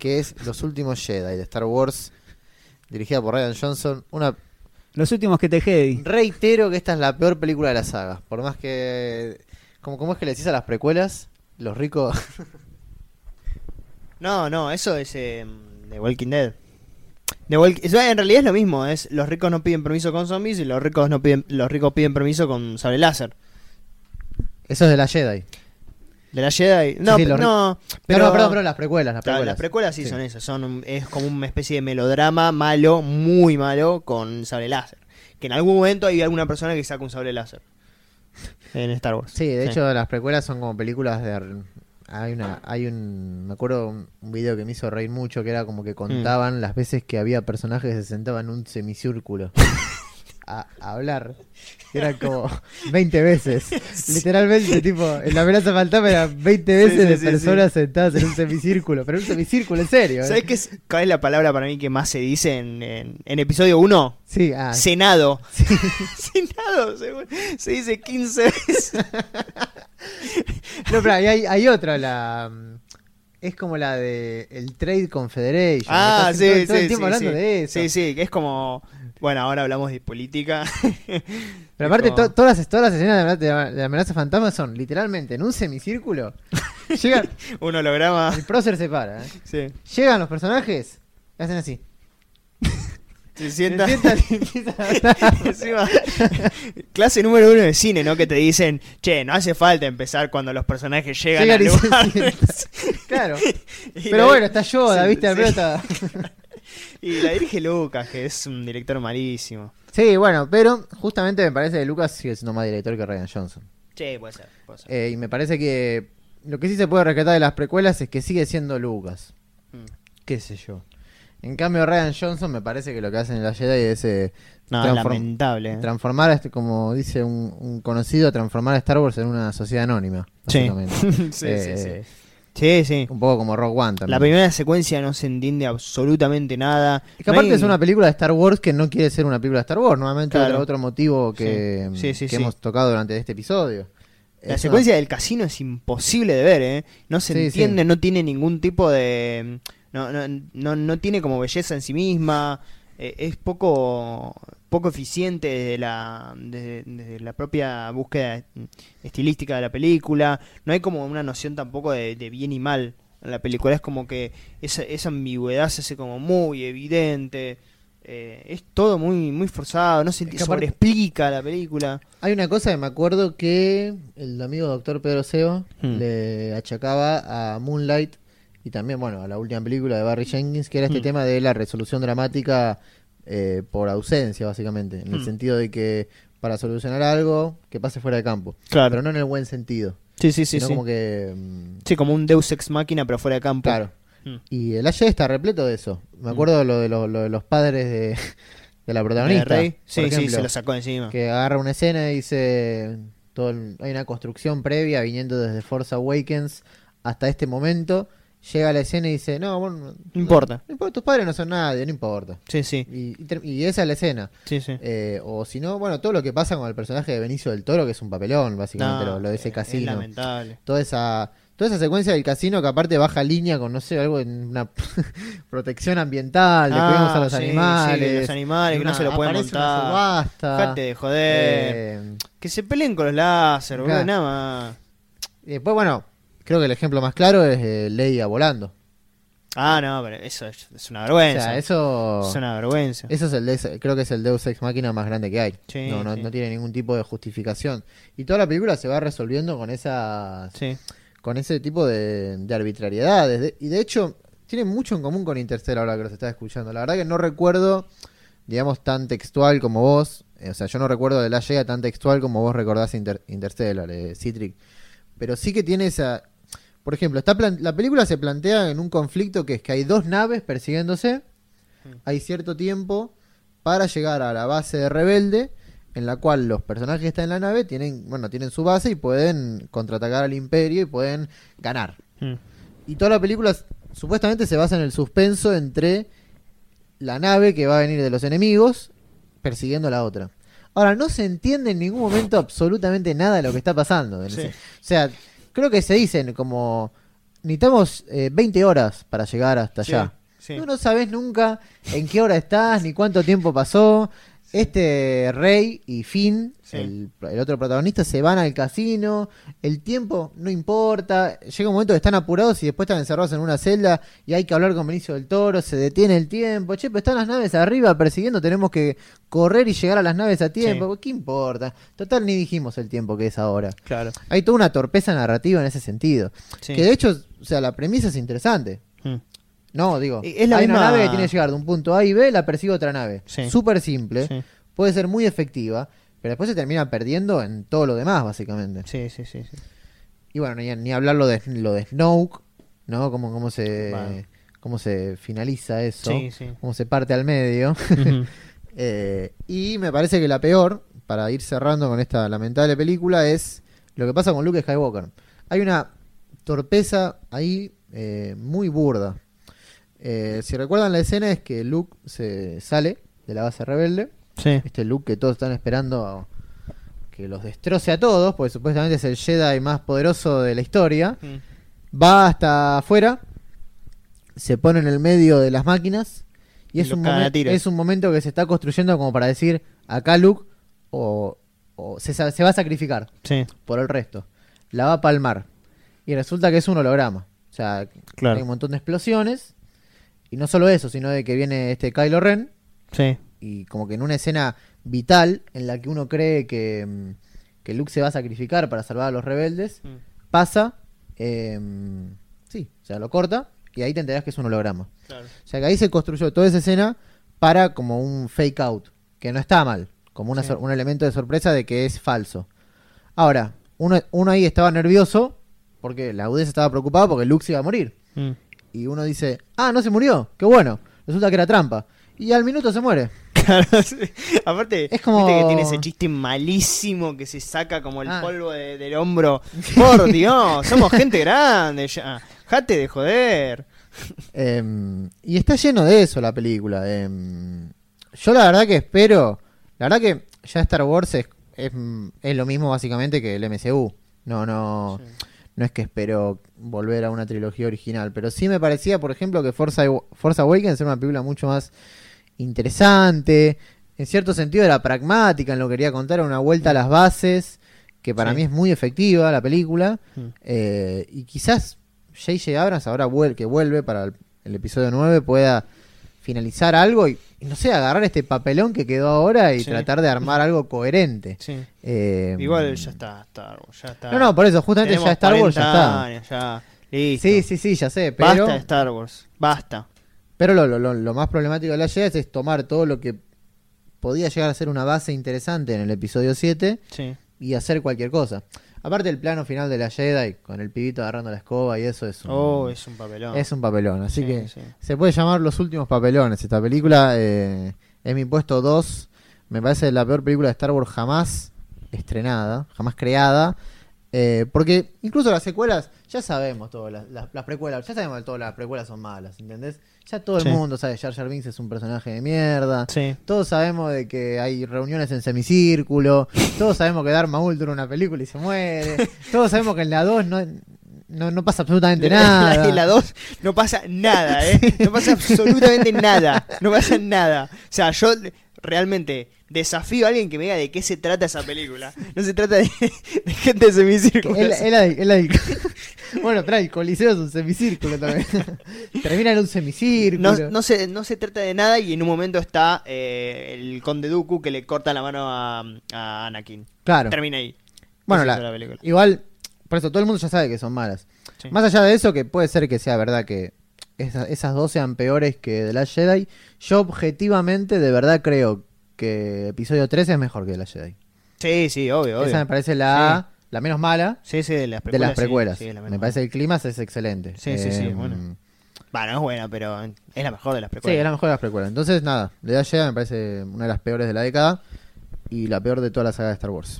que es Los Últimos Jedi de Star Wars, dirigida por Ryan Johnson. Una Los últimos que te Jedi. Reitero que esta es la peor película de la saga. Por más que. Como, ¿Cómo es que le decís a las precuelas? Los ricos. No, no, eso es eh, The Walking Dead. The Walk- eso en realidad es lo mismo, es los ricos no piden permiso con zombies y los ricos no piden los ricos piden permiso con sable láser. Eso es de la Jedi. De la Jedi. No, sí, los no, Pero, pero no, perdón, perdón, las precuelas. Las precuelas, las precuelas sí, son esas, son es como una especie de melodrama malo, muy malo con sable láser. Que en algún momento hay alguna persona que saca un sable láser en Star Wars. Sí, de hecho las precuelas son como películas de... Hay una, hay un, me acuerdo un, video que me hizo reír mucho que era como que contaban las veces que había personajes que se sentaban en un semicírculo a, a hablar. Era como 20 veces. Literalmente, tipo, en la amenaza fantasma eran 20 veces Sí, sí, de personas sentadas en un semicírculo, pero un semicírculo en serio. ¿eh? ¿Sabes qué es, cuál es la palabra para mí que más se dice en, en, en episodio 1? Sí, ah, Senado. Senado, se, se dice 15 veces. No, pero hay, hay otra, la es como la de el Trade Confederation. Ah, sí, todo, sí, todo el sí, tiempo sí. hablando de eso. Sí, sí, que es como... Bueno, ahora hablamos de política. Pero aparte, Es como- to- todas, las, todas las escenas de, la- de la- de la amenaza fantasma son literalmente en un semicírculo. Llegan, Un holograma. el prócer se para. ¿eh? Sí. Llegan los personajes y hacen así. Se sienta... Encima, clase número uno de cine, ¿no? Que te dicen, che, no hace falta empezar cuando los personajes llegan, Llegan al lugar. Claro. Y Pero bueno, está Yoda, sí, ¿viste? Sí. está- Y la dirige Lucas, que es un director malísimo. Sí, bueno, pero justamente me parece que Lucas sigue siendo más director que Ryan Johnson. Che, puede ser, puede ser. Eh, y me parece que lo que sí se puede rescatar de las precuelas es que sigue siendo Lucas. Mm. Qué sé yo. En cambio, Ryan Johnson me parece que lo que hacen en la Jedi es eh, No, transform- lamentable. transformar, este, como dice un, un conocido, transformar a Star Wars en una sociedad anónima. Sí. Eh, sí, sí. Sí, sí. Un poco como Rogue One también. La primera secuencia no se entiende absolutamente nada. Es que No aparte hay- es una película de Star Wars que no quiere ser una película de Star Wars. Nuevamente Claro. otro, otro motivo que, Sí. Sí, sí, que sí. hemos tocado durante este episodio. La secuencia del casino es imposible de ver, ¿eh? No se Sí, entiende, sí. no tiene ningún tipo de... No, no, no, no tiene como belleza en sí misma. eh, es poco poco eficiente desde la, desde, desde la propia búsqueda estilística de la película. No hay como una noción tampoco de, de bien y mal en la película. Es como que esa, esa ambigüedad se hace como muy evidente. Eh, es todo muy muy forzado, no se Es que sobreexplica la película. Hay una cosa que me acuerdo que el amigo doctor Pedro Seo Hmm. le achacaba a Moonlight y también, bueno, a la última película de Barry Jenkins, que era este Hmm. tema de la resolución dramática eh, por ausencia, básicamente. En el Hmm. sentido de que para solucionar algo, que pase fuera de campo. Claro. Pero no en el buen sentido. Sí, sí, sí. sino sí. como que... Sí, como un Deus Ex Máquina, pero fuera de campo. Claro. Mm. Y el AJ está repleto de eso. Me acuerdo lo, de lo, lo de los padres de, de la protagonista. ¿De Rey? por Sí, se lo sacó encima. Que agarra una escena y dice. Todo el- hay una construcción previa viniendo desde Force Awakens hasta este momento. Llega a la escena y dice: No, bueno, no, importa. no importa, tus padres no son nadie, no importa. Sí, sí. Y, y ter- y esa es la escena. Sí, sí. Eh, o si no, bueno, todo lo que pasa con el personaje de Benicio del Toro, que es un papelón, básicamente, No, lo, lo de ese es casino lamentable. toda esa toda esa secuencia del casino que aparte baja línea con no sé algo en una protección ambiental de Ah, cuidemos a los sí, animales sí, los animales que no se lo pueden montar. de joder. eh, Que se peleen con los láser, boludo, Claro. nada más. y después bueno creo que el ejemplo más claro es eh, Leia volando Ah, no, pero eso es, es una o vergüenza. sea eso Es una vergüenza. eso es el de- creo que es el Deus Ex Máquina más grande que hay Sí, no, no, sí. no tiene ningún tipo de justificación y toda la película se va resolviendo con esas Sí. con ese tipo de, de arbitrariedades. De- y de hecho, tiene mucho en común con Interstellar ahora que los estás escuchando. La verdad que no recuerdo, digamos, tan textual como vos. eh, o sea, yo no recuerdo de la llega tan textual como vos recordás Inter- Interstellar, eh, Citric. Pero sí que tiene esa... Por ejemplo, está la película se plantea en un conflicto que es que hay dos naves persiguiéndose. Hay cierto tiempo para llegar a la base de rebelde en la cual los personajes que están en la nave tienen, bueno, tienen su base y pueden contraatacar al imperio y pueden ganar. Mm. Y toda la película supuestamente se basa en el suspenso entre la nave que va a venir de los enemigos persiguiendo a la otra. Ahora, no se entiende en ningún momento absolutamente nada de lo que está pasando. Sí. O sea, creo que se dicen como necesitamos eh, 20 horas para llegar hasta allá. sí. Tú no sabes nunca en qué hora estás, ni cuánto tiempo pasó. Este Rey y Finn, Sí. el, el otro protagonista, se van al casino. El tiempo no importa. Llega un momento que están apurados y después están encerrados en una celda y hay que hablar con Benicio del Toro. Se detiene el tiempo. Che, pero están las naves arriba persiguiendo. Tenemos que correr y llegar a las naves a tiempo. ¿Qué importa? Total, ni dijimos el tiempo que es ahora. Claro. Hay toda una torpeza narrativa en ese sentido. Sí. Que de hecho, o sea, la premisa es interesante. No, digo, Y es la hay una nave que tiene que llegar de un punto A y B, la persigue otra nave. Sí. Súper simple, Sí. puede ser muy efectiva, pero después se termina perdiendo en todo lo demás, básicamente. Sí, sí, sí, sí. Y bueno, ni, ni hablar lo de, lo de Snoke, ¿no? Cómo, cómo, se, Vale. cómo se finaliza eso, cómo se parte al medio. Eh, y me parece que la peor, para ir cerrando con esta lamentable película, es lo que pasa con Luke Skywalker. Hay una torpeza ahí eh, muy burda. Eh, si recuerdan la escena es que Luke se sale de la base rebelde. Sí. Este Luke que todos están esperando que los destroce a todos, porque supuestamente es el Jedi más poderoso de la historia. Mm. Va hasta afuera, se pone en el medio de las máquinas y Y es un, es un momento que se está construyendo como para decir, acá Luke o, o se, va a sacrificar Sí. por el resto. La va a palmar. Y resulta que es un holograma. O sea, Claro. hay un montón de explosiones. Y no solo eso, sino de que viene este Kylo Ren Sí. y como que en una escena vital en la que uno cree que, mm, que Luke se va a sacrificar para salvar a los rebeldes, pasa, eh, sí, o sea, lo corta y ahí te enterás que es un holograma. Claro. O sea, que ahí se construyó toda esa escena para como un fake out, que no está mal, como una Sí. sor- un elemento de sorpresa de que es falso. Ahora, uno, uno ahí estaba nervioso porque la audiencia estaba preocupada porque Luke se iba a morir. Mm. Y uno dice, ah, no se murió, qué bueno, resulta que era trampa. Y al minuto se muere. Claro, sí. Aparte, Es como- viste que tiene ese chiste malísimo que se saca como el Ah. polvo de- del hombro. Por Dios, somos gente grande ya. Jate de joder. Em, y está lleno de eso la película. em. yo la verdad que espero, la verdad que ya Star Wars es, es, es lo mismo básicamente que el MCU. No, no, no es que espero volver a una trilogía original, pero sí me parecía, por ejemplo, que Forza, Forza Awakens era una película mucho más interesante. En cierto sentido era pragmática en lo que quería contar, era una vuelta a las bases, que para Sí. mí es muy efectiva la película. Mm. Eh, y quizás J.J. Abrams, ahora vuel- que vuelve para el, el episodio 9, pueda finalizar algo y no sé, agarrar este papelón que quedó ahora y Sí. tratar de armar algo coherente. Sí. Eh, Igual ya está Star Wars, ya está. No, no, por eso, justamente ya Star Wars ya 40 está. años, ya. Listo. Sí, sí, sí, ya sé, pero, Basta de Star Wars. Basta. pero lo, lo- lo- lo más problemático de la Jedi es tomar todo lo que podía llegar a ser una base interesante en el episodio 7 Sí. y hacer cualquier cosa. Aparte el plano final de la Jedi con el pibito agarrando la escoba y eso es un, Oh, es un papelón. es un papelón. Así Sí, que sí. se puede llamar Los Últimos Papelones. Esta película eh, es mi puesto 2. Me parece la peor película de Star Wars jamás estrenada, jamás creada. Eh, porque incluso las secuelas, ya sabemos todo, las, las- las precuelas, ya sabemos que todas las precuelas son malas, ¿entendés? Ya todo el Sí. mundo sabe que Jar Jar Binks es un personaje de mierda. Sí. Todos sabemos de que hay reuniones en semicírculo. Todos sabemos que Darth Maul dura una película y se muere. Todos sabemos que en la 2 no, no, no pasa absolutamente nada. En la 2 no pasa nada, ¿eh? No pasa absolutamente nada. No pasa nada. O sea, yo realmente desafío a alguien que me diga de qué se trata esa película. No se trata de, de gente de semicírculo. Bueno, pero el coliseo es un semicírculo también. Termina en un semicírculo. No, no, se, no se trata de nada y en un momento está eh, el conde Dooku que le corta la mano a, a Anakin. claro. Termina ahí. Bueno, la- película. igual, por eso todo el mundo ya sabe que son malas. Sí. Más allá de eso, que puede ser que sea verdad que esa- esas dos sean peores que The Last Jedi, yo objetivamente de verdad creo que episodio 3 es mejor que The Last Jedi. Sí, sí, obvio, obvio. Esa me parece la, la menos mala Sí, sí, de las de precuelas. las precuelas. sí, sí, la me mejor. parece que el clima es excelente. Sí, sí, sí, Eh, bueno. Bueno, es buena, pero es la mejor de las Sí, precuelas. es la mejor de las precuelas. Entonces, nada, The Last Jedi me parece una de las peores de la década y la peor de toda la saga de Star Wars.